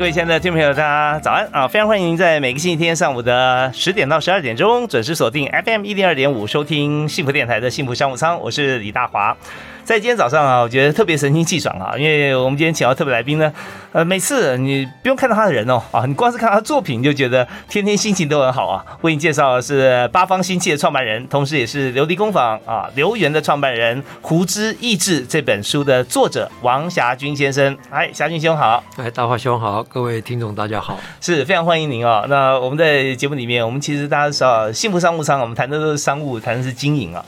各位亲爱的听众朋友，大家早安啊！非常欢迎您在每个星期天上午的十点到十二点钟准时锁定 FM 一零二点五，收听幸福电台的幸福商务舱。我是李大华。在今天早上啊，我觉得特别神清气爽啊，因为我们今天请到特别来宾呢，呃，每次你不用看到他的人哦，啊，你光是看他的作品，就觉得天天心情都很好啊。为你介绍的是八方新气的创办人，同时也是琉璃工坊啊留园的创办人，胡之意志这本书的作者王霞军先生。哎，霞军兄好，哎，大华兄好，各位听众大家好，是非常欢迎您啊。那我们在节目里面，我们其实大家知道幸福商务舱，我们谈的都是商务，谈的是经营啊。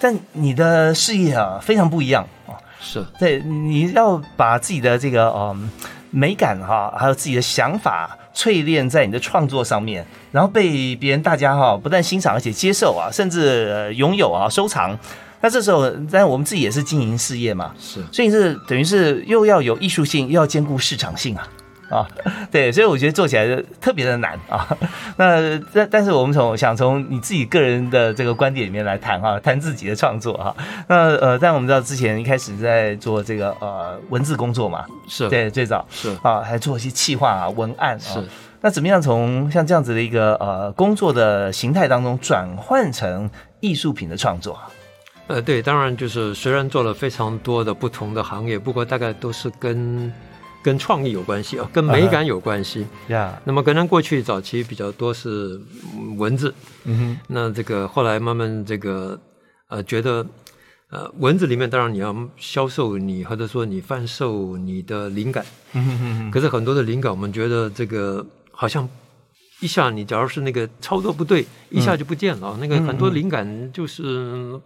但你的事业啊非常不一样啊，是对，你要把自己的这个嗯美感哈，还有自己的想法淬炼在你的创作上面，然后被别人大家哈不但欣赏而且接受啊，甚至拥有啊收藏。那这时候，但我们自己也是经营事业嘛，是，所以是等于是又要有艺术性，又要兼顾市场性啊。啊，对，所以我觉得做起来就特别的难啊。那但但是我们从想从你自己个人的这个观点里面来谈哈，谈自己的创作哈。那呃，但我们知道之前一开始在做这个呃文字工作嘛，是对最早是啊，还做一些企划啊文案是。那怎么样从像这样子的一个呃工作的形态当中转换成艺术品的创作？呃，对，当然就是虽然做了非常多的不同的行业，不过大概都是跟。跟创意有关系啊，跟美感有关系呀。那么可能过去早期比较多是文字，嗯哼。那这个后来慢慢这个呃觉得呃文字里面当然你要销售你或者说你贩售你的灵感，嗯哼哼。可是很多的灵感我们觉得这个好像一下你假如是那个操作不对，一下就不见了。那个很多灵感就是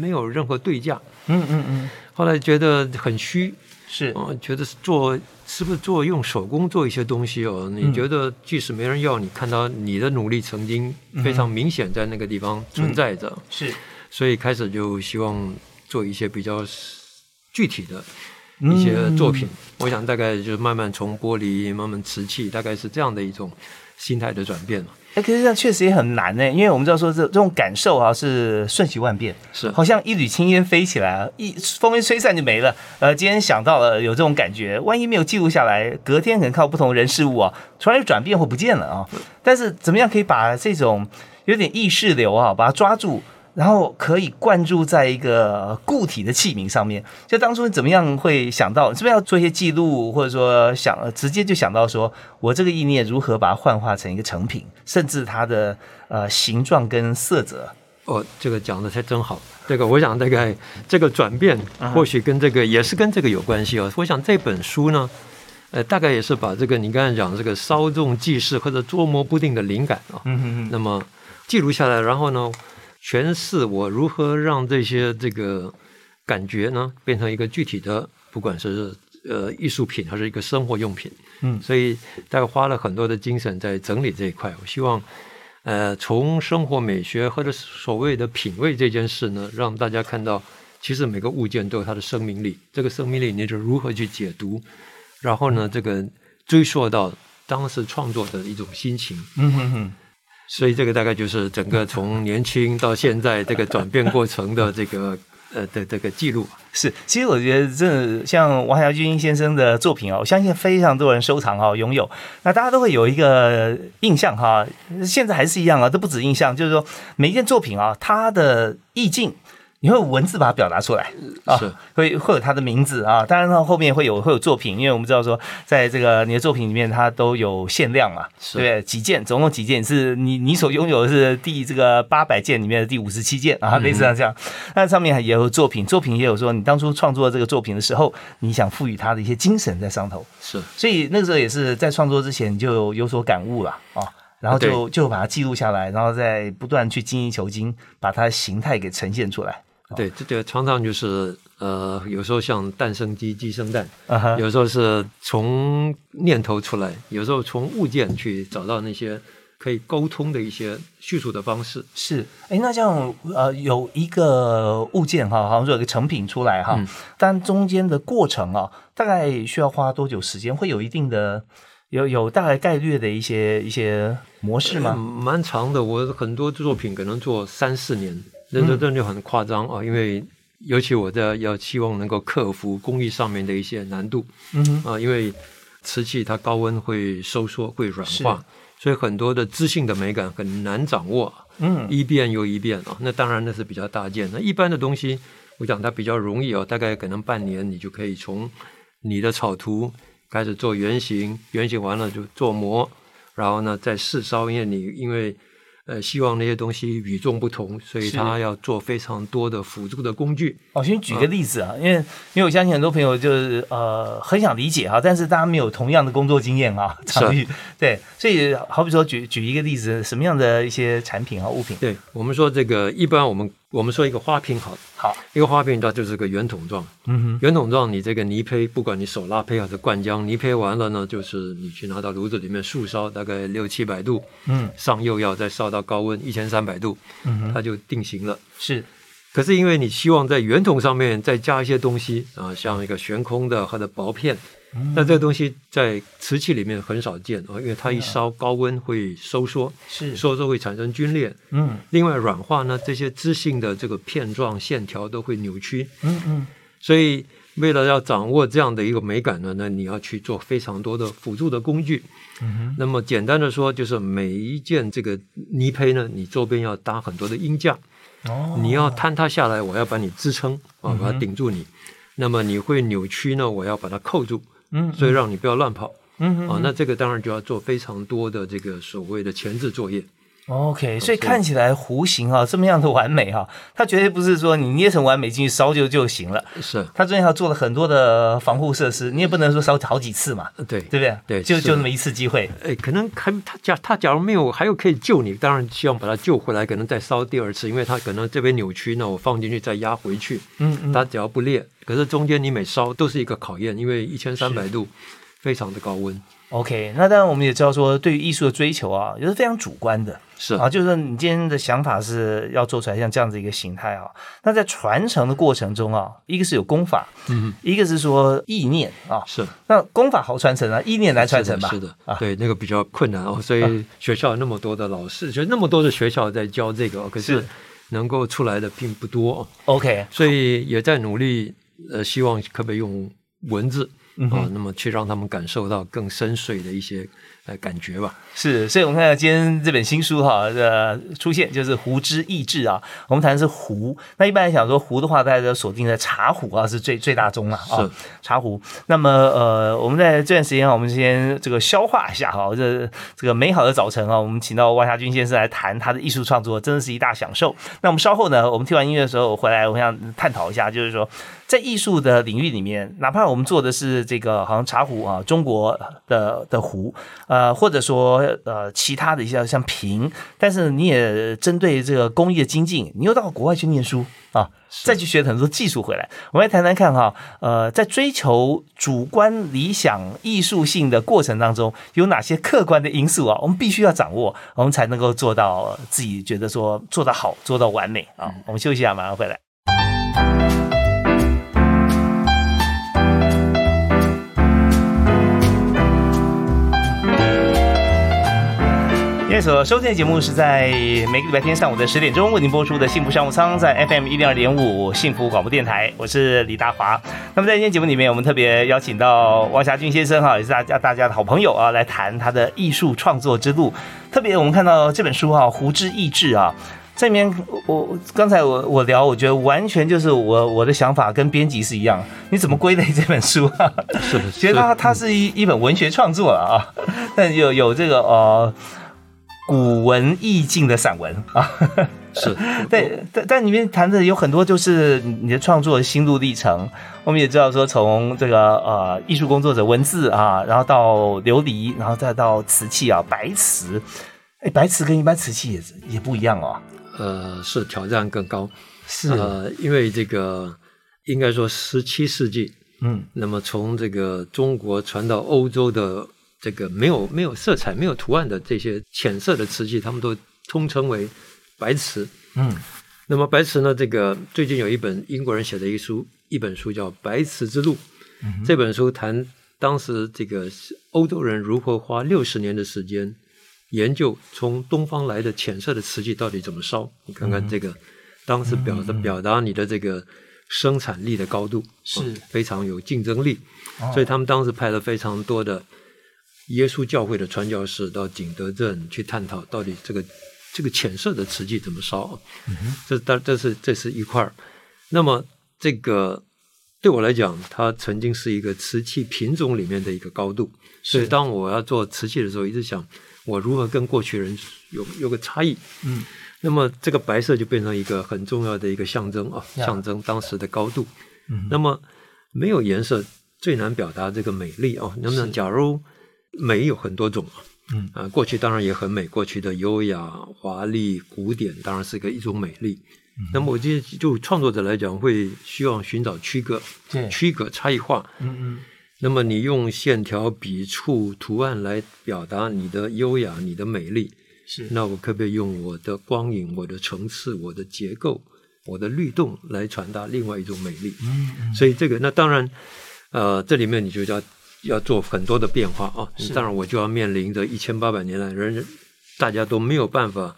没有任何对价，嗯嗯嗯。后来觉得很虚。是，我觉得做是不是做用手工做一些东西哦？你觉得即使没人要，你看到你的努力曾经非常明显在那个地方存在着，是，所以开始就希望做一些比较具体的一些作品。我想大概就慢慢从玻璃慢慢瓷器，大概是这样的一种心态的转变了。哎，可是这样确实也很难呢，因为我们知道说这这种感受啊是瞬息万变，是好像一缕青烟飞起来，一风一吹散就没了。呃，今天想到了有这种感觉，万一没有记录下来，隔天可能靠不同人事物啊，突然转变或不见了啊。但是怎么样可以把这种有点意识流啊，把它抓住？然后可以灌注在一个固体的器皿上面。就当初怎么样会想到，是不是要做一些记录，或者说想直接就想到说，我这个意念如何把它幻化成一个成品，甚至它的呃形状跟色泽。哦，这个讲的才真好。这个我想大概这个转变，或许跟这个也是跟这个有关系哦。我想这本书呢，呃，大概也是把这个你刚才讲这个稍纵即逝或者捉摸不定的灵感啊，嗯嗯嗯，那么记录下来，然后呢？诠释我如何让这些这个感觉呢变成一个具体的，不管是呃艺术品还是一个生活用品，嗯，所以大概花了很多的精神在整理这一块。我希望呃从生活美学或者所谓的品味这件事呢，让大家看到其实每个物件都有它的生命力。这个生命力你就如何去解读，然后呢这个追溯到当时创作的一种心情。嗯哼哼。所以这个大概就是整个 从年轻到现在这个转变过程的这个呃的这个记录。是，其实我觉得这像王小军先生的作品哦，我相信非常多人收藏哈，拥有。那大家都会有一个印象哈，现在还是一样啊，都不止印象，就是说每一件作品啊，它的意境。你会文字把它表达出来。啊，会会有他的名字啊，当然呢后面会有会有作品，因为我们知道说，在这个你的作品里面，它都有限量嘛，对，几件，总共几件是你你所拥有的是第这个八百件里面的第五十七件啊，类似像这样，那上面也有作品，作品也有说你当初创作这个作品的时候，你想赋予它的一些精神在上头，是，所以那个时候也是在创作之前就有所感悟了啊，然后就就把它记录下来，然后再不断去精益求精，把它的形态给呈现出来。对，这个常常就是呃，有时候像蛋生鸡，鸡生蛋，有时候是从念头出来，有时候从物件去找到那些可以沟通的一些叙述的方式。是，哎，那这样呃，有一个物件哈，好像说有个成品出来哈，嗯但中间的过程啊，大概需要花多久时间？会有一定的有有大概概率的一些一些模式嗯吗？蛮长的，我很多作品可能做三四年，那嗯这这就很夸张啊，因为。尤其我在要希望能够克服工艺上面的一些难度嗯哼，啊，因为瓷器它高温会收缩、会软化，所以很多的知性的美感很难掌握。嗯，一遍又一遍啊，那当然那是比较大件。那一般的东西，我讲它比较容易哦，大概可能半年你就可以从你的草图开始做原型，原型完了就做模，然后呢再试烧，因为你因为呃希望那些东西与众不同，所以他要做非常多的辅助的工具。我先举个例子啊，因为因为我相信很多朋友就是呃很想理解哈，但是大家没有同样的工作经验啊，场域对，所以好比说举举一个例子，什么样的一些产品啊物品？对我们说这个，一般我们我们说一个花瓶好了，好，一个花瓶它就是个圆筒状，嗯哼，圆筒状，你这个泥胚，不管你手拉胚还是灌浆，泥胚完了呢，就是你去拿到炉子里面速烧，大概六七百度，嗯。上釉要再烧到高温一千三百度，嗯哼，它就定型了。是可是因为你希望在圆筒上面再加一些东西啊，像一个悬空的或者薄片，嗯。那这个东西在瓷器里面很少见啊，因为它一烧高温会收缩，是，收缩会产生皲裂。嗯。另外软化呢，这些织性的这个片状线条都会扭曲，嗯嗯，所以为了要掌握这样的一个美感呢，那你要去做非常多的辅助的工具。嗯那么简单的说，就是每一件这个泥胚呢，你周边要搭很多的音架，哼，哦，你要坍塌下来，我要把你支撑啊，把它顶住你。那么你会扭曲呢，我要把它扣住，嗯，所以让你不要乱跑嗯啊。那这个当然就要做非常多的这个所谓的前置作业。OK，所以看起来弧形啊这么样的完美哈、它绝对不是说你捏成完美进去烧就就行了，是，它中间还做了很多的防护设施，你也不能说烧好几次嘛，对。对不对？对就就那么一次机会。哎，可能还他假他假如没有还有可以救你，当然希望把它救回来，可能再烧第二次，因为它可能这边扭曲，那我放进去再压回去，嗯嗯，它只要不裂，可是中间你每烧都是一个考验，因为一千三百度非常的高温，OK，那当然我们也知道说，对于艺术的追求啊，也是非常主观的。是。啊，就是说你今天的想法是要做出来像这样子一个形态啊，那在传承的过程中啊，一个是有功法，嗯，一个是说意念啊，是。那功法好传承啊，意念难传承吧？是的，是啊，对，那个比较困难哦，所以学校有那么多的老师，就那么多的学校在教这个哦，可是是能够出来的并不多哦，OK，所以也在努力，呃，希望可不可以用文字嗯那么去让他们感受到更深邃的一些呃感觉吧。是，所以我们看到今天这本新书哈的出现，就是胡之意志啊。我们谈的是壶，那一般来讲说壶的话，大家都锁定在茶壶啊，是最最大宗了啊是。茶壶。那么呃，我们在这段时间啊，我们先这个消化一下哈，这这个美好的早晨啊，我们请到万夏军先生来谈他的艺术创作，真的是一大享受。那我们稍后呢，我们听完音乐的时候回来，我想探讨一下，就是说在艺术的领域里面，哪怕我们做的是这个好像茶壶啊，中国的的壶，呃，或者说呃其他的一些像瓶，但是你也针对这个工艺的精进，你又到国外去念书啊，再去学很多技术回来。我们来谈谈看哈，呃，在追求主观理想艺术性的过程当中，有哪些客观的因素啊？我们必须要掌握，我们才能够做到自己觉得说做得好，做到完美啊。我们休息一下，马上回来。所收听的节目是在每个礼拜天上午的十点钟为您播出的《幸福商务舱》，在 FM 一零二点五幸福广播电台，我是李大华。那么在今天节目里面，我们特别邀请到王霞军先生哈，也是大家大家的好朋友啊，来谈他的艺术创作之路。特别我们看到这本书哈，《胡之意志》啊。这里面我我刚才我我聊，我觉得完全就是我我的想法跟编辑是一样。你怎么归类这本书啊？是的，觉得它它是一一本文学创作了啊，但有有这个呃古文意境的散文啊。是，对，但但里面谈的有很多就是你的创作的心路历程。我们也知道说，从这个呃艺术工作者文字啊，然后到琉璃，然后再到瓷器啊，白瓷。哎，白瓷跟一般瓷器也也不一样哦。呃，是挑战更高。是呃，因为这个应该说十七世纪，嗯那么从这个中国传到欧洲的这个没有没有色彩、没有图案的这些浅色的瓷器，他们都通称为白瓷。嗯那么白瓷呢，这个最近有一本英国人写的一书，一本书叫《白瓷之路》。嗯这本书谈当时这个欧洲人如何花六十年的时间研究从东方来的浅色的瓷器到底怎么烧。你看看这个，当时表的表达你的这个生产力的高度是啊非常有竞争力，哦所以他们当时派了非常多的耶稣教会的传教士到景德镇去探讨到底这个这个浅色的瓷器怎么烧。这当这是这是一块儿。那么这个对我来讲，它曾经是一个瓷器品种里面的一个高度。所以当我要做瓷器的时候，一直想我如何跟过去人有有个差异。嗯，那么这个白色就变成一个很重要的一个象征啊，象征当时的高度。嗯那么没有颜色最难表达这个美丽啊？能不能假如美有很多种啊，嗯。啊，过去当然也很美，过去的优雅、华丽、古典当然是个一种美丽。嗯。那么我觉得就创作者来讲，会希望寻找区隔、对。区隔差异化。嗯嗯。那么你用线条、笔触、图案来表达你的优雅、你的美丽，是。那我可不可以用我的光影、我的层次、我的结构、我的律动来传达另外一种美丽？嗯嗯。所以这个那当然，呃，这里面你就要要做很多的变化啊。当然，我就要面临着一千八百年来人大家都没有办法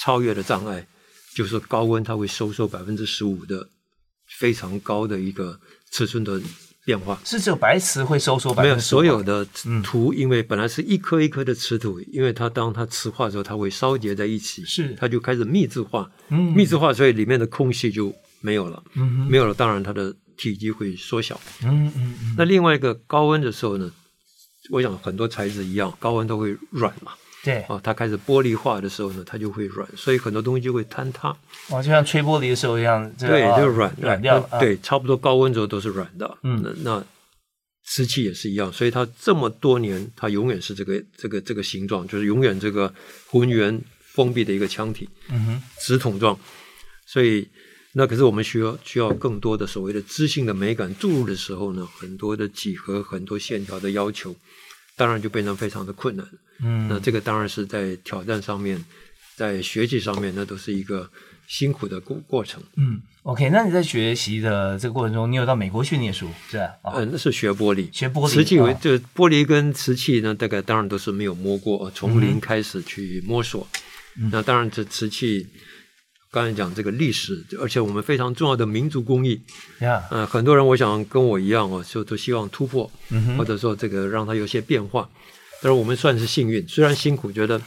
超越的障碍，就是高温它会收缩百分之十五的非常高的一个尺寸的变化。是只有白瓷会收缩百没有所有的嗯。土，因为本来是一颗一颗的瓷土，因为它当它磁化之后，它会烧结在一起，是。它就开始密质化，嗯。密质化，所以里面的空隙就没有了，嗯哼。没有了，当然它的体积会缩小。嗯嗯嗯。那另外一个高温的时候呢，我想很多材质一样，高温都会软嘛，对。啊，它开始玻璃化的时候呢，它就会软，所以很多东西就会坍塌，哦，就像吹玻璃的时候一样，这个对，啊就软软掉了啊。对，差不多高温时候都是软的，嗯。那那瓷器也是一样，所以它这么多年，它永远是这个这个这个形状，就是永远这个浑圆封闭的一个腔体，嗯哼。直筒状，所以。那可是我们需要需要更多的所谓的知性的美感注入的时候呢，很多的几何、很多线条的要求，当然就变成非常的困难。嗯那这个当然是在挑战上面，在学习上面，那都是一个辛苦的过过程。嗯，OK，那你在学习的这个过程中，你有到美国去念书是吧？啊嗯，那是学玻璃，学玻璃瓷器为啊这玻璃跟瓷器呢，大概当然都是没有摸过，呃从嗯零开始去摸索。那当然，这瓷器刚才讲这个历史，而且我们非常重要的民族工艺，呀，呃，很多人我想跟我一样哦，就都希望突破，或者说这个让它有些变化。但是我们算是幸运，虽然辛苦，觉得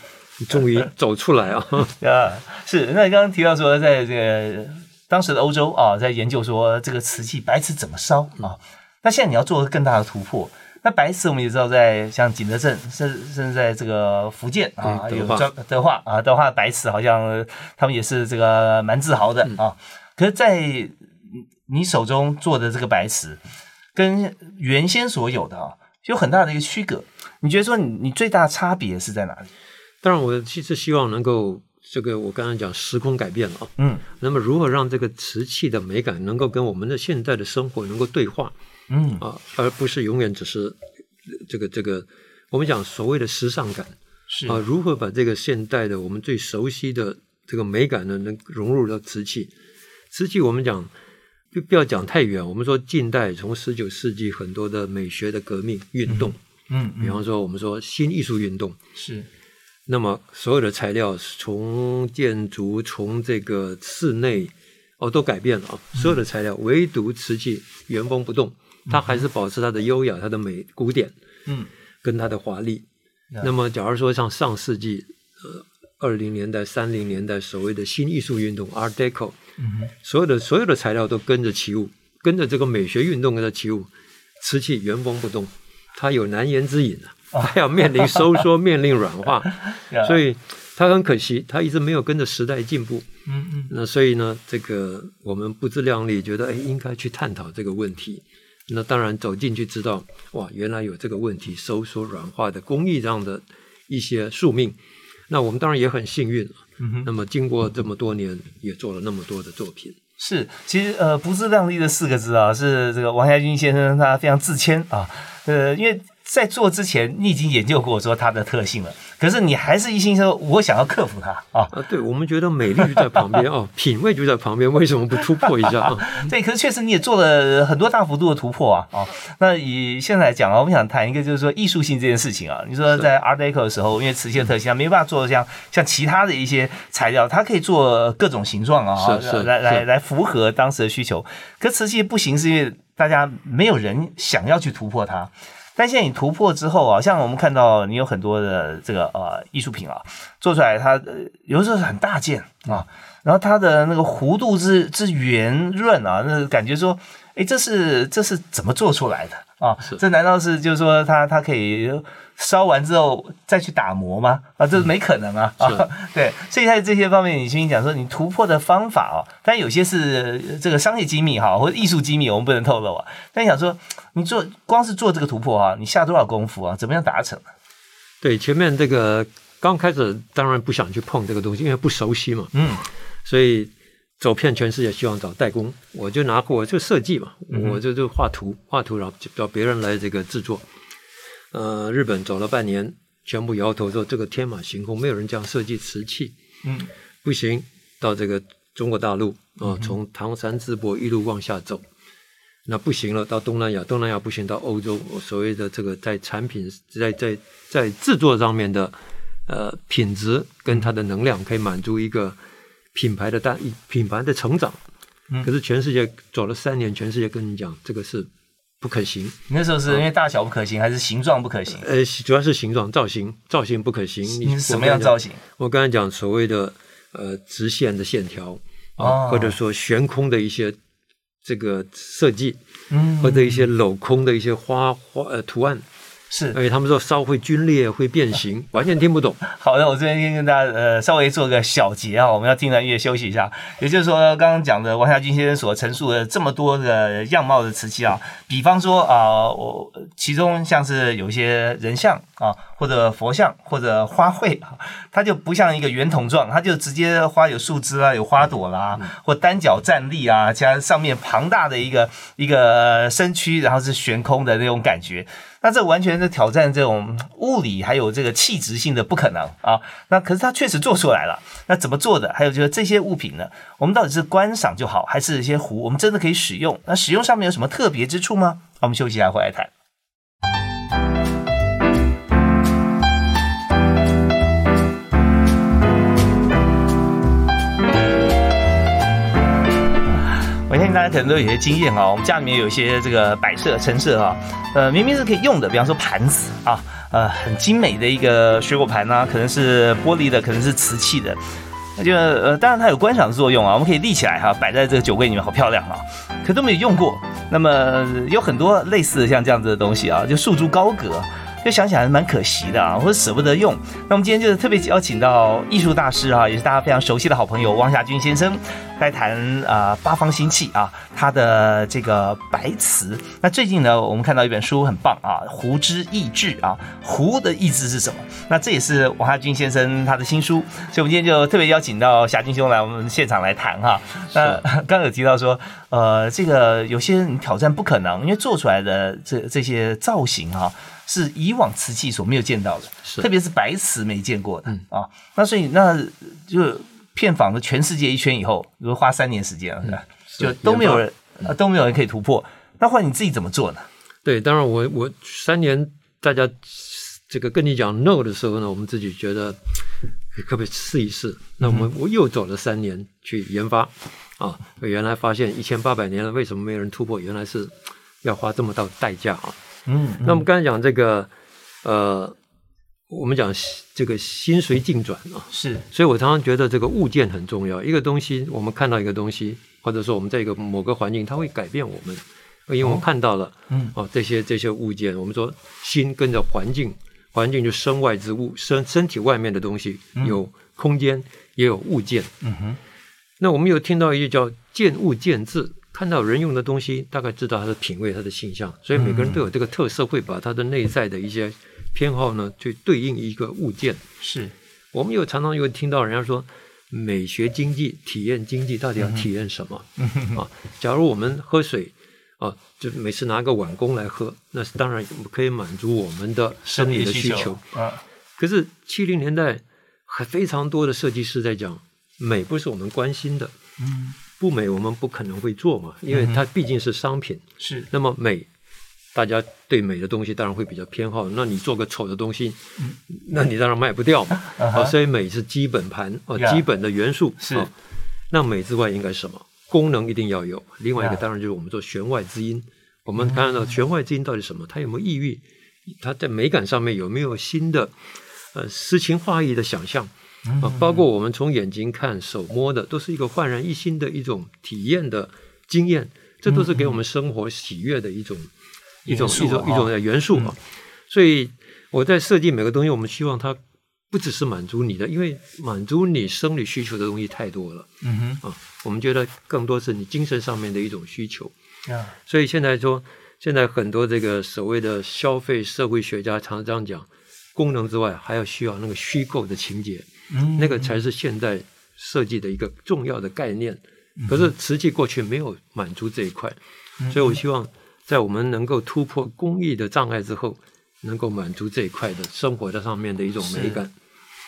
终于走出来啊。啊，是。那你刚刚提到说，在这个当时的欧洲啊，在研究说这个瓷器白瓷怎么烧啊。那现在你要做更大的突破。那白瓷我们也知道，在像景德镇，甚甚至在这个福建啊，有专德化啊，德化白瓷好像呃他们也是这个蛮自豪的嗯啊。可是，在你手中做的这个白瓷，跟原先所有的啊，有很大的一个区隔。你觉得说你你最大的差别是在哪里？当然，我其实希望能够这个，我刚才讲时空改变了啊。嗯那么，如何让这个瓷器的美感能够跟我们的现在的生活能够对话嗯。啊，而不是永远只是呃这个这个我们讲所谓的时尚感是。啊，如何把这个现代的我们最熟悉的这个美感呢，能融入到瓷器？瓷器我们讲不不要讲太远，我们说近代从十九世纪很多的美学的革命运动，嗯嗯比方说我们说新艺术运动，是。那么所有的材料从建筑从这个室内哦都改变了啊，所有的材料唯独瓷器原封不动，它还是保持它的优雅、它的美、古典嗯跟它的华丽。那么假如说像上世纪呃二零年代、三零年代所谓的新艺术运动 Art Deco，嗯所有的所有的材料都跟着起舞，跟着这个美学运动跟着起舞，瓷器原封不动，它有难言之隐啊，它要面临收缩，面临软化。所以它很可惜，它一直没有跟着时代进步。嗯嗯那所以呢，这个我们不自量力，觉得哎应该去探讨这个问题。那当然走进去知道，哇，原来有这个问题，收缩软化的工艺这样的一些宿命。那我们当然也很幸运，嗯哼那么经过这么多年，也做了那么多的作品。是，其实呃，不自量力的四个字啊，是这个王家军先生他非常自谦啊，呃，因为。在做之前，你已经研究过说它的特性了，可是你还是一心说，我想要克服它啊！啊，对，我们觉得美丽就在旁边 哦，品味就在旁边，为什么不突破一下啊？对，可是确实你也做了很多大幅度的突破啊！啊，那以现在来讲啊，我们想谈一个就是说艺术性这件事情啊。你说在 Art Deco 的时候，因为瓷器的特性，它没办法做像像其他的一些材料，它可以做各种形状啊，是是，来来来符合当时的需求。可瓷器不行，是因为大家没有人想要去突破它。但现在你突破之后啊，像我们看到你有很多的这个呃艺术品啊，做出来它有时候是很大件啊，然后它的那个弧度之之圆润啊，那感觉说，哎，这是这是怎么做出来的？啊？这难道是就是说它它可以？烧完之后再去打磨吗？啊，这是没可能啊！啊，对，所以在这些方面，你先讲说你突破的方法哦，但有些是这个商业机密哈，或者艺术机密，我们不能透露啊。但想说，你做光是做这个突破啊，你下多少功夫啊？怎么样达成？对，前面这个刚开始当然不想去碰这个东西，因为不熟悉嘛。嗯，所以走遍全世界，希望找代工，我就拿我就设计嘛，我就就画图，画图然后找别人来这个制作。呃，日本走了半年，全部摇头说这个天马行空，没有人这样设计瓷器。嗯，不行，到这个中国大陆啊，从唐山淄博一路往下走，那不行了，到东南亚，东南亚不行，到欧洲，所谓的这个在产品在在在制作上面的呃品质跟它的能量，可以满足一个品牌的大品牌的成长。可是全世界走了三年，全世界跟你讲这个是。不可行，那时候是因为大小不可行，还是形状不可行？呃，主要是形状造型，造型不可行。你什么样造型？我刚才讲所谓的呃直线的线条啊，或者说悬空的一些这个设计，嗯，或者一些镂空的一些花花呃图案。是，而且他们说烧会皲裂，会变形，完全听不懂。好的，我这边先跟大家呃稍微做个小结啊，我们要听段音乐休息一下。也就是说，刚刚讲的王家军先生所陈述的这么多的样貌的瓷器啊，比方说啊，我其中像是有一些人像啊，或者佛像，或者花卉啊，它就不像一个圆筒状，它就直接花有树枝啊，有花朵啦，或单脚站立啊，加上面庞大的一个一个身躯，然后是悬空的那种感觉。那这完全是挑战这种物理还有这个气质性的不可能啊！那可是它确实做出来了。那怎么做的？还有就是这些物品呢？我们到底是观赏就好，还是一些壶我们真的可以使用？那使用上面有什么特别之处吗？我们休息一下，回来谈。相信大家可能都有些经验啊，我们家里面有一些这个摆设陈设啊，呃，明明是可以用的，比方说盘子啊，呃，很精美的一个水果盘呢，可能是玻璃的，可能是瓷器的，那就呃，当然它有观赏作用啊，我们可以立起来哈，摆在这个酒柜里面，好漂亮啊，可都没有用过。那么有很多类似的像这样子的东西啊，就束之高阁。就想起来蛮可惜的啊，或者舍不得用。那我们今天就是特别邀请到艺术大师啊，也是大家非常熟悉的好朋友汪夏军先生来谈啊八方新器啊，他的这个白瓷。那最近呢，我们看到一本书很棒啊，《壶之意志》啊，壶的意志是什么？那这也是汪夏军先生他的新书，所以我们今天就特别邀请到夏军兄来我们现场来谈哈。那刚有提到说，呃，这个有些人挑战不可能，因为做出来的这这些造型哈。是以往瓷器所没有见到的，特别是白瓷没见过的啊。那所以那就骗访了全世界一圈以后，如花三年时间了，就都没有人都没有人可以突破。那换你自己怎么做呢？对，当然我我三年大家这个跟你讲 no 的时候呢，我们自己觉得可不可以试一试？那我们我又走了三年去研发啊，原来发现一千八百年了，为什么没有人突破？原来是要花这么大代价啊。嗯，那我们刚才讲这个，呃，我们讲这个心随境转啊，是，所以我常常觉得这个物件很重要。一个东西，我们看到一个东西，或者说我们在一个某个环境，它会改变我们，因为我们看到了，嗯，哦，这些这些物件，我们说心跟着环境，环境就身外之物，身身体外面的东西，有空间，也有物件。嗯哼，那我们有听到一句叫见物见智。看到人用的东西，大概知道他的品味、他的形象，所以每个人都有这个特色，会把他的内在的一些偏好呢，去对应一个物件。是，我们有常常有听到人家说，美学经济、体验经济到底要体验什么、啊？假如我们喝水啊，就每次拿个碗公来喝，那是当然可以满足我们的生理的需求。啊，可是七零年代还非常多的设计师在讲，美不是我们关心的，嗯，不美我们不可能会做嘛，因为它毕竟是商品。是。那么美，大家对美的东西当然会比较偏好。那你做个丑的东西，那你当然卖不掉 啊所以美是基本盘哦，基本的元素是哦那美之外应该是什么？功能一定要有。另外一个当然就是我们做弦外之音。我们看到弦外之音到底什么？它有没有意蕴？它在美感上面有没有新的呃诗情画意的想象？嗯啊，包括我们从眼睛看、手摸的，都是一个焕然一新的一种体验的经验，这都是给我们生活喜悦的一种、一种一种啊一种元素啊。所以我在设计每个东西，我们希望它不只是满足你的，因为满足你生理需求的东西太多了嗯哼，啊。我们觉得更多是你精神上面的一种需求。呀，所以现在说，现在很多这个所谓的消费社会学家常常这样讲，功能之外还要需要那个虚构的情节。嗯那个才是现代设计的一个重要的概念。可是瓷器过去没有满足这一块，所以我希望在我们能够突破工艺的障碍之后，能够满足这一块的生活在上面的一种美感。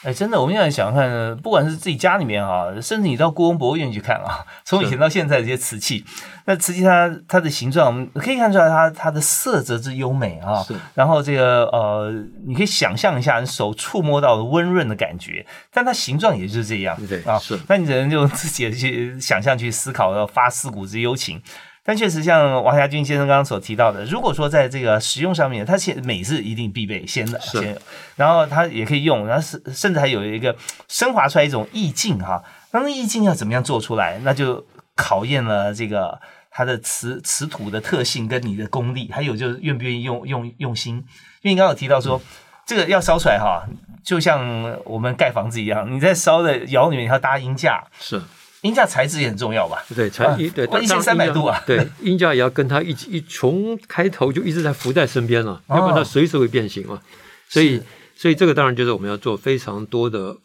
哎，真的，我们现在想想看，不管是自己家里面啊，甚至你到故宫博物院去看啊，从以前到现在这些瓷器，那瓷器它它的形状，我们可以看出来它它的色泽之优美啊是，然后这个呃，你可以想象一下，你手触摸到的温润的感觉，但它形状也就是这样，啊，对是那你只能用自己的去想象去思考，要发四古之幽情。但确实，像王家军先生刚刚所提到的，如果说在这个使用上面，它其实美是一定必备，先的先有，然后它也可以用，然后甚甚至还有一个升华出来一种意境哈。那那意境要怎么样做出来，那就考验了这个它的瓷瓷土的特性跟你的功力，还有就是愿不愿意用用用心。因为你刚刚有提到说，这个要烧出来哈，就像我们盖房子一样，你在烧的窑里面你要搭鹰架，是鹰架材质也很重要吧？对，才啊一对哇1300度啊对，音架也要跟它一起一从开头就一直在浮在身边了，哦要不然它随时会变形啊。所以，所以这个当然就是我们要做非常多的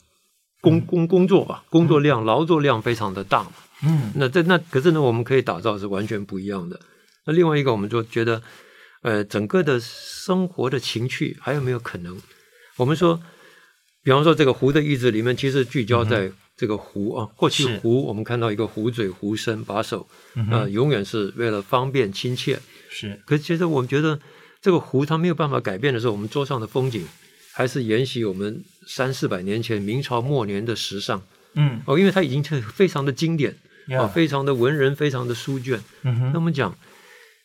工工工作吧，工作量、劳作量非常的大嘛。嗯，那这那可是呢，我们可以打造是完全不一样的。那另外一个，我们就觉得，呃，整个的生活的情趣还有没有可能？我们说，比方说这个壶的意志里面，其实聚焦在这个壶啊。过去壶我们看到一个壶嘴、壶身、把手，嗯呃，永远是为了方便亲切。是可是其实我们觉得这个壶它没有办法改变的时候，我们桌上的风景还是沿袭我们三四百年前明朝末年的时尚嗯哦，因为它已经是非常的经典。啊，呀，非常的文人，非常的书卷。嗯哼那我们讲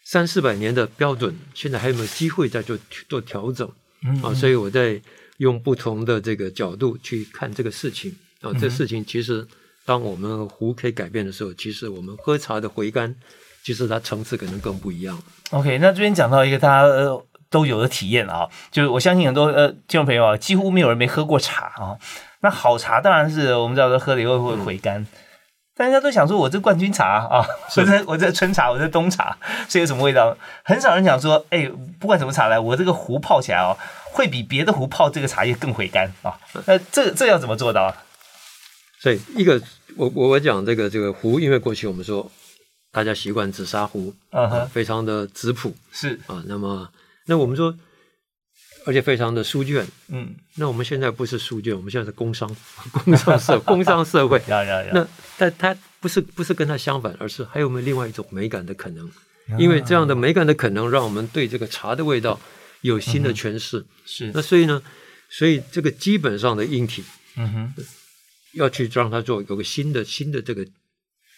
三四百年的标准，现在还有没有机会再做做调整嗯啊？所以我在用不同的这个角度去看这个事情啊。嗯这事情其实，当我们壶可以改变的时候，其实我们喝茶的回甘，其实它层次可能更不一样。OK，那这边讲到一个大家呃都有的体验啊，就是我相信很多呃听众朋友啊，几乎没有人没喝过茶啊。那好茶当然是我们知道说喝了以后会回甘，但人家都想说我这冠军茶啊，我这我这春茶，我这冬茶是有什么味道？很少人讲说，哎，不管什么茶来，我这个壶泡起来哦，会比别的壶泡这个茶叶更回甘啊。那这这要怎么做到啊？所以一个我我我讲这个这个壶，因为过去我们说大家习惯紫砂壶啊，嗯哼，非常的质朴是，啊。那么那我们说，而且非常的书卷。嗯，那我们现在不是书卷，我们现在是工商，工商社，工商社会。要要要，那但它不是不是跟它相反，而是还有没有另外一种美感的可能？因为这样的美感的可能，让我们对这个茶的味道有新的诠释。是那，所以呢，所以这个基本上的硬体嗯哼，要去让它做有个新的新的这个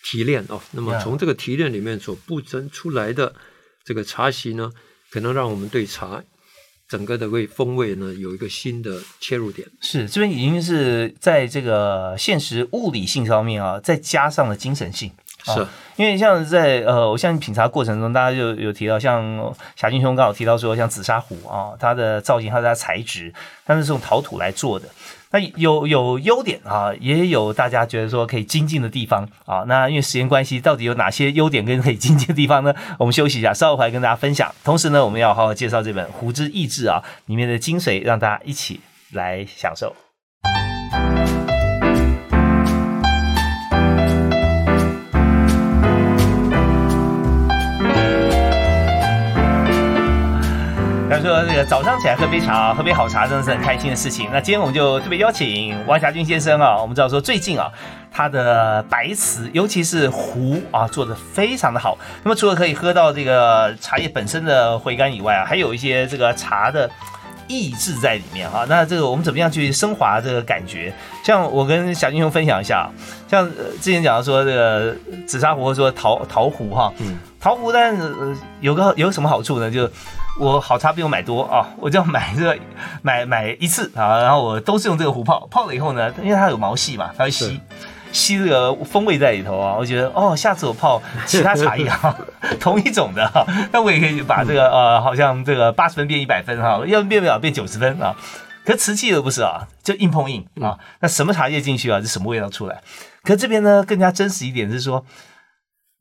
提炼哦。那么从这个提炼里面所布增出来的这个茶席呢，可能让我们对茶整个的味风味呢有一个新的切入点。是这边已经是在这个现实物理性上面啊，再加上了精神性。啊是因为像在呃，我相信品茶过程中，大家就有提到，像霞金兄刚好提到说，像紫砂壶啊，它的造型、它的材质，它是用陶土来做的。那有有优点啊，也有大家觉得说可以精进的地方啊。那因为时间关系，到底有哪些优点跟可以精进的地方呢？我们休息一下，稍后回来跟大家分享。同时呢，我们要好好介绍这本《胡之意志》啊里面的精髓，让大家一起来享受。他说这个早上起来喝杯茶，喝杯好茶，真的是很开心的事情。那今天我们就特别邀请王霞军先生啊，我们知道说最近啊，他的白瓷，尤其是壶啊，做的非常的好。那么除了可以喝到这个茶叶本身的回甘以外啊，还有一些这个茶的。意志在里面哈，那这个我们怎么样去升华这个感觉？像我跟小金兄分享一下，像之前讲到说这个紫砂壶或说陶陶壶哈，嗯，陶壶但是有个有什么好处呢？就我好茶不用买多啊，我就要买这个买买一次啊，然后我都是用这个壶泡，泡了以后呢，因为它有毛细嘛，它会吸。吸这个风味在里头啊，我觉得哦，下次我泡其他茶叶啊，同一种的哈，那我也可以把这个呃，好像这个八十分变一百分哈，要变不了变九十分啊。可瓷器的不是啊，就硬碰硬啊。那什么茶叶进去啊，就什么味道出来。可这边呢更加真实一点是说，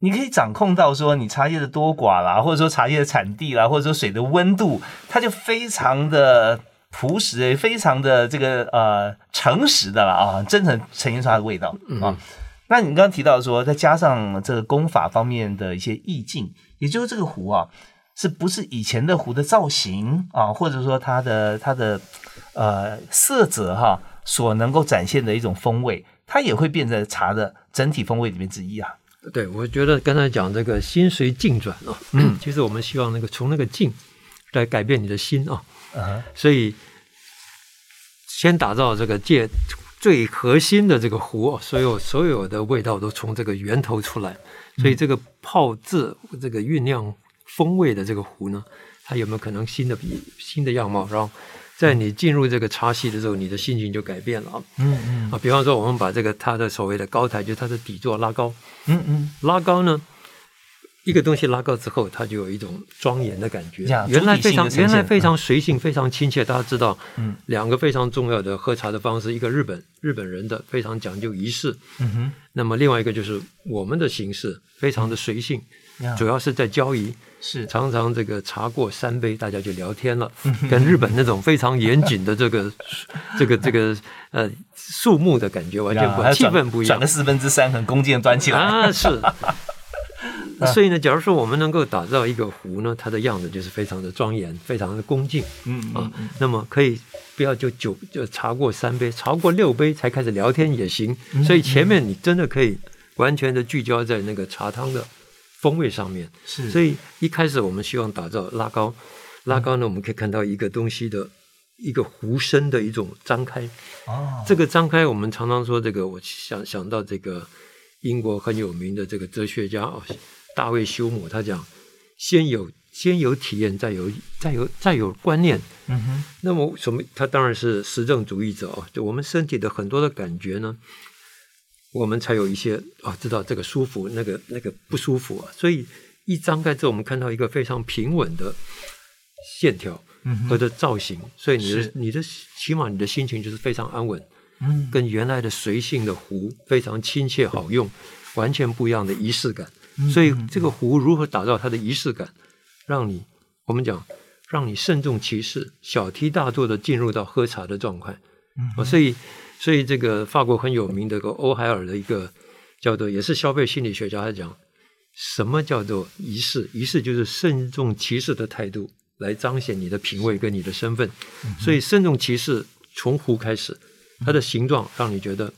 你可以掌控到说你茶叶的多寡啦，或者说茶叶的产地啦，或者说水的温度，它就非常的。朴实非常的这个呃诚实的了啊，真诚呈现出它的味道啊。那你刚刚提到说，再加上这个功法方面的一些意境，也就是这个壶啊，是不是以前的壶的造型啊，或者说它的它的呃色泽哈，所能够展现的一种风味，它也会变成茶的整体风味里面之一啊。对，我觉得刚才讲这个心随境转啊，嗯，其实我们希望那个从那个境来改变你的心啊。所以，先打造这个界最核心的这个壶，所有所有的味道都从这个源头出来。所以，这个泡制、这个酝酿风味的这个壶呢，它有没有可能新的新的样貌？然后，在你进入这个茶席的时候，你的心情就改变了啊。嗯嗯啊，比方说，我们把这个它的所谓的高台，就是它的底座拉高。嗯嗯，拉高呢？一个东西拉高之后，它就有一种庄严的感觉。原来非常原来非常随性，非常亲切。大家知道，嗯，两个非常重要的喝茶的方式，一个日本日本人的非常讲究仪式，嗯哼。那么另外一个就是我们的形式，非常的随性，主要是在交谊。是常常这个茶过三杯，大家就聊天了。跟日本那种非常严谨的这个 这个这个呃肃穆的感觉完全不气氛不一样。转了四分之三，很恭敬端起来啊，是。所以呢，假如说我们能够打造一个壶呢，它的样子就是非常的庄严，非常的恭敬，嗯啊，那么可以不要就酒就茶过三杯，茶过六杯才开始聊天也行。所以前面你真的可以完全的聚焦在那个茶汤的风味上面。是，所以一开始我们希望打造拉高，拉高呢，我们可以看到一个东西的一个弧身的一种张开。哦，这个张开，我们常常说这个，我想想到这个英国很有名的这个哲学家哦。大卫休姆他讲，先有先有体验，再有再有再有观念。嗯哼。那么什么？他当然是实证主义者哦。就我们身体的很多的感觉呢，我们才有一些啊，知道这个舒服，那个那个不舒服啊。所以一张开之后，我们看到一个非常平稳的线条和的造型。所以你的你的起码你的心情就是非常安稳。嗯。跟原来的随性的壶非常亲切好用，完全不一样的仪式感。所以这个壶如何打造它的仪式感，让你我们讲，让你慎重其事，小题大做的进入到喝茶的状态。嗯，所以所以这个法国很有名的个欧海尔的一个叫做也是消费心理学家，他讲什么叫做仪式？仪式就是慎重其事的态度来彰显你的品味跟你的身份。所以慎重其事从壶开始，它的形状让你觉得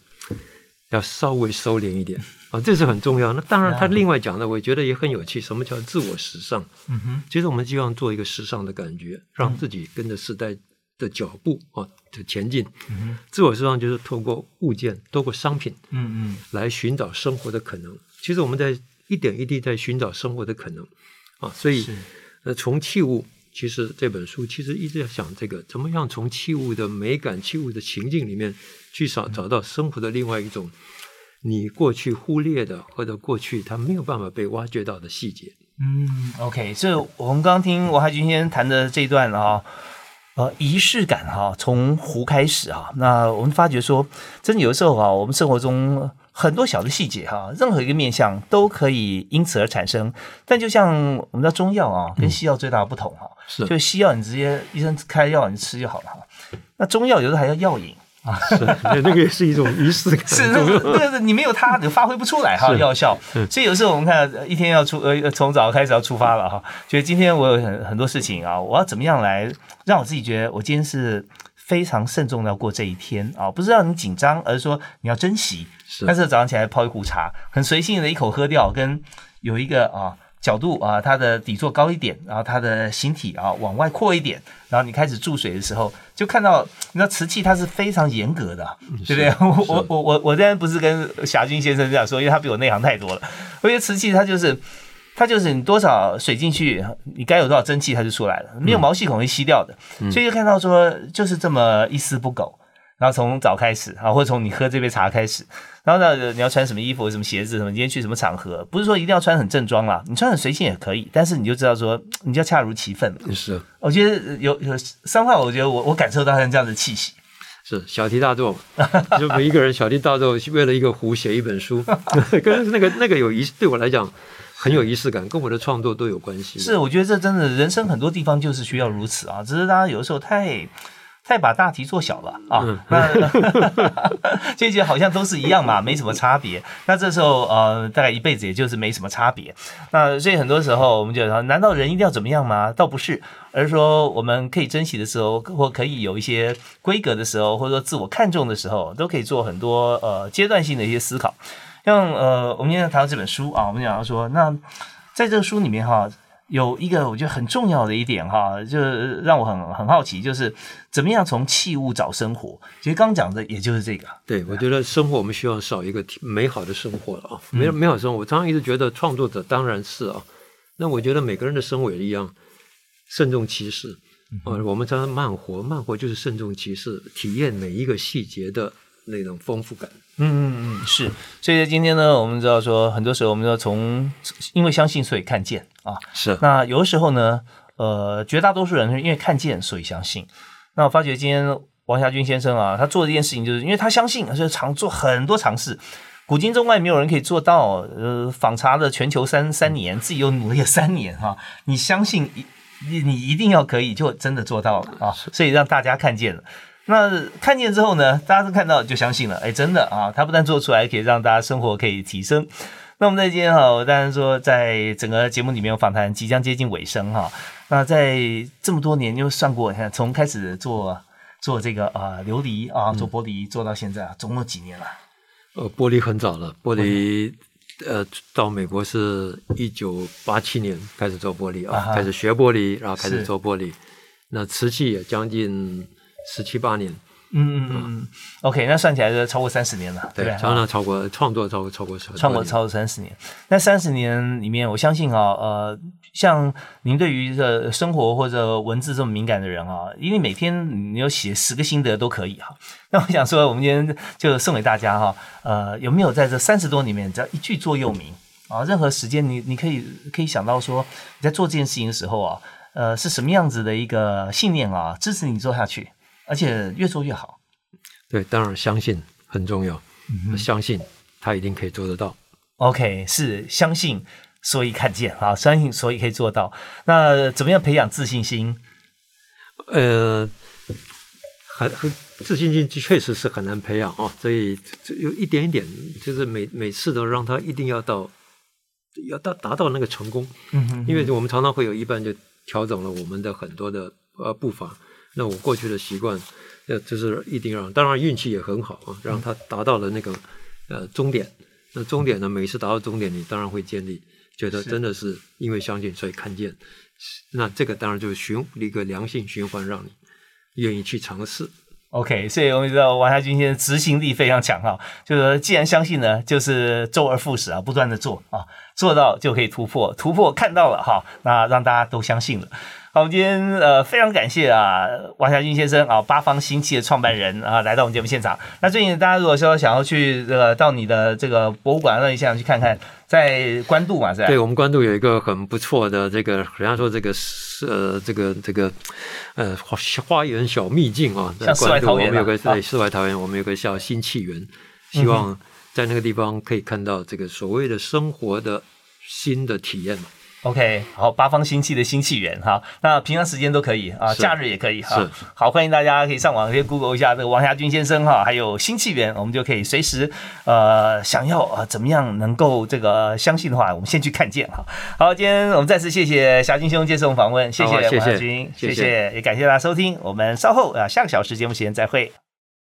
要稍微收敛一点。啊，这是很重要。那当然，他另外讲的，我觉得也很有趣。什么叫自我时尚？嗯哼，其实我们希望做一个时尚的感觉，让自己跟着时代的脚步啊，的前进。嗯，自我释放就是透过物件，透过商品，嗯嗯，来寻找生活的可能。其实我们在一点一滴在寻找生活的可能啊。所以，呃，从器物，其实这本书其实一直在想这个，怎么样从器物的美感、器物的情境里面去找找到生活的另外一种。你过去忽略的，或者过去他没有办法被挖掘到的细节。嗯，OK，这我们刚听王海军先生谈的这一段啊，呃，仪式感哈，从壶开始啊，那我们发觉说，真的有的时候啊，我们生活中很多小的细节哈，任何一个面相都可以因此而产生。但就像我们的中药啊，跟西药最大的不同哈，是就西药你直接医生开药你吃就好了哈，那中药有时候还要药引。是，那个也是一种仪式感。是，那个那个你没有它，你发挥不出来哈，药效。所以有时候我们看一天要出呃，从早开始要出发了哈，觉得今天我有很很多事情啊，我要怎么样来让我自己觉得我今天是非常慎重的要过这一天啊，不是让你紧张，而是说你要珍惜。是，但是早上起来泡一壶茶，很随性的一口喝掉，跟有一个啊。角度啊，它的底座高一点，然后它的形体啊往外扩一点，然后你开始注水的时候，就看到你知道瓷器它是非常严格的，对不对？我我我我当然不是跟霞君先生这样说，因为他比我内行太多了。我觉得瓷器它就是它就是你多少水进去，你该有多少蒸汽它就出来了，没有毛细孔会吸掉的，所以就看到说就是这么一丝不苟。然后从早开始啊，或者从你喝这杯茶开始，然后呢，你要穿什么衣服、什么鞋子、什么？今天去什么场合？不是说一定要穿很正装啦，你穿很随性也可以，但是你就知道说，你就要恰如其分。是，我觉得有有三块，我觉得我我感受到像这样的气息。是小题大做，就每一个人小题大做，为了一个壶写一本书，跟那个那个有仪，对我来讲很有仪式感，跟我的创作都有关系。是，我觉得这真的人生很多地方就是需要如此啊，只是大家有的时候太。再把大题做小了啊，那这些好像都是一样嘛，没什么差别。那这时候呃，大概一辈子也就是没什么差别。那所以很多时候我们就说，难道人一定要怎么样吗？倒不是，而是说我们可以珍惜的时候，或可以有一些规格的时候，或者说自我看重的时候，都可以做很多呃阶段性的一些思考。像呃，我们今天谈到这本书啊，我们讲到说，那在这个书里面哈。有一个我觉得很重要的一点哈，就是让我很很好奇，就是怎么样从器物找生活。其实刚讲的也就是这个。对，我觉得生活我们需要少一个美好的生活了啊，美美好生活。我常常一直觉得创作者当然是啊，那我觉得每个人的生活也一样，慎重其事啊。我们常常慢活，慢活就是慎重其事，体验每一个细节的那种丰富感。嗯嗯嗯，是。所以今天呢，我们知道说，很多时候我们要从因为相信，所以看见啊。是。那有的时候呢，呃，绝大多数人是因为看见，所以相信。那我发觉今天王霞君先生啊，他做这件事情，就是因为他相信，所以常做很多尝试。古今中外没有人可以做到。呃，访查了全球三三年，自己又努力了三年哈。你相信你你一定要可以，就真的做到了啊。所以让大家看见了。那看见之后呢？大家都看到就相信了，哎，真的啊！它不但做出来，可以让大家生活可以提升。那我们在今天哈，我当然说，在整个节目里面访谈即将接近尾声哈。那在这么多年，就算过，你看从开始做做这个啊琉璃啊，做玻璃做到现在啊，总共几年了？呃，玻璃很早了，玻璃呃，到美国是一九八七年开始做玻璃啊，开始学玻璃，然后开始做玻璃。那瓷器也将近。十七八年，嗯嗯嗯，OK，那算起来就超过三十年了，对，常常超过创作超过超过创作超过三十年。那三十年里面，我相信啊，呃，像您对于这生活或者文字这么敏感的人啊，因为每天你有写十个心得都可以哈。那我想说，我们今天就送给大家哈，呃，有没有在这三十多里面，只要一句座右铭啊？任何时间你你可以可以想到说，你在做这件事情的时候啊，呃，是什么样子的一个信念啊，支持你做下去？而且越做越好，对，当然相信很重要，相信他一定可以做得到。OK，是相信，所以看见啊，相信所以可以做到。那怎么样培养自信心？呃，很很自信心确实是很难培养啊，所以有一点一点，就是每每次都让他一定要到要到达到那个成功。嗯哼，因为我们常常会有一半就调整了我们的很多的呃步伐。那我过去的习惯，呃，就是一定让，当然运气也很好啊，让他达到了那个呃终点。那终点呢，每次达到终点，你当然会建立，觉得真的是因为相信，所以看见。那这个当然就是循一个良性循环，让你愿意去尝试。OK，所以我们知道王家军先生执行力非常强哈，就是既然相信呢，就是周而复始啊，不断的做啊，做到就可以突破，突破看到了哈，那让大家都相信了。好，我们今天呃非常感谢啊，王家军先生啊，八方新气的创办人啊，来到我们节目现场。那最近大家如果说想要去这个到你的这个博物馆那一项去看看，在官渡嘛是吧？对，我们官渡有一个很不错的这个，人家说这个是呃这个这个呃花花园小秘境啊，在官渡我们有个在世外桃源，我们有个叫新气园，希望在那个地方可以看到这个所谓的生活的新的体验嘛。OK，好，八方新气的新气源哈，那平常时间都可以啊，假日也可以哈。好，欢迎大家可以上网可以 Google 一下这个王家军先生哈，还有新气源，我们就可以随时呃想要呃怎么样能够这个相信的话，我们先去看见哈。好，今天我们再次谢谢霞军兄接受我们访问，谢谢王好谢谢家军，谢谢谢谢，也感谢大家收听，我们稍后啊下个小时节目时间再会。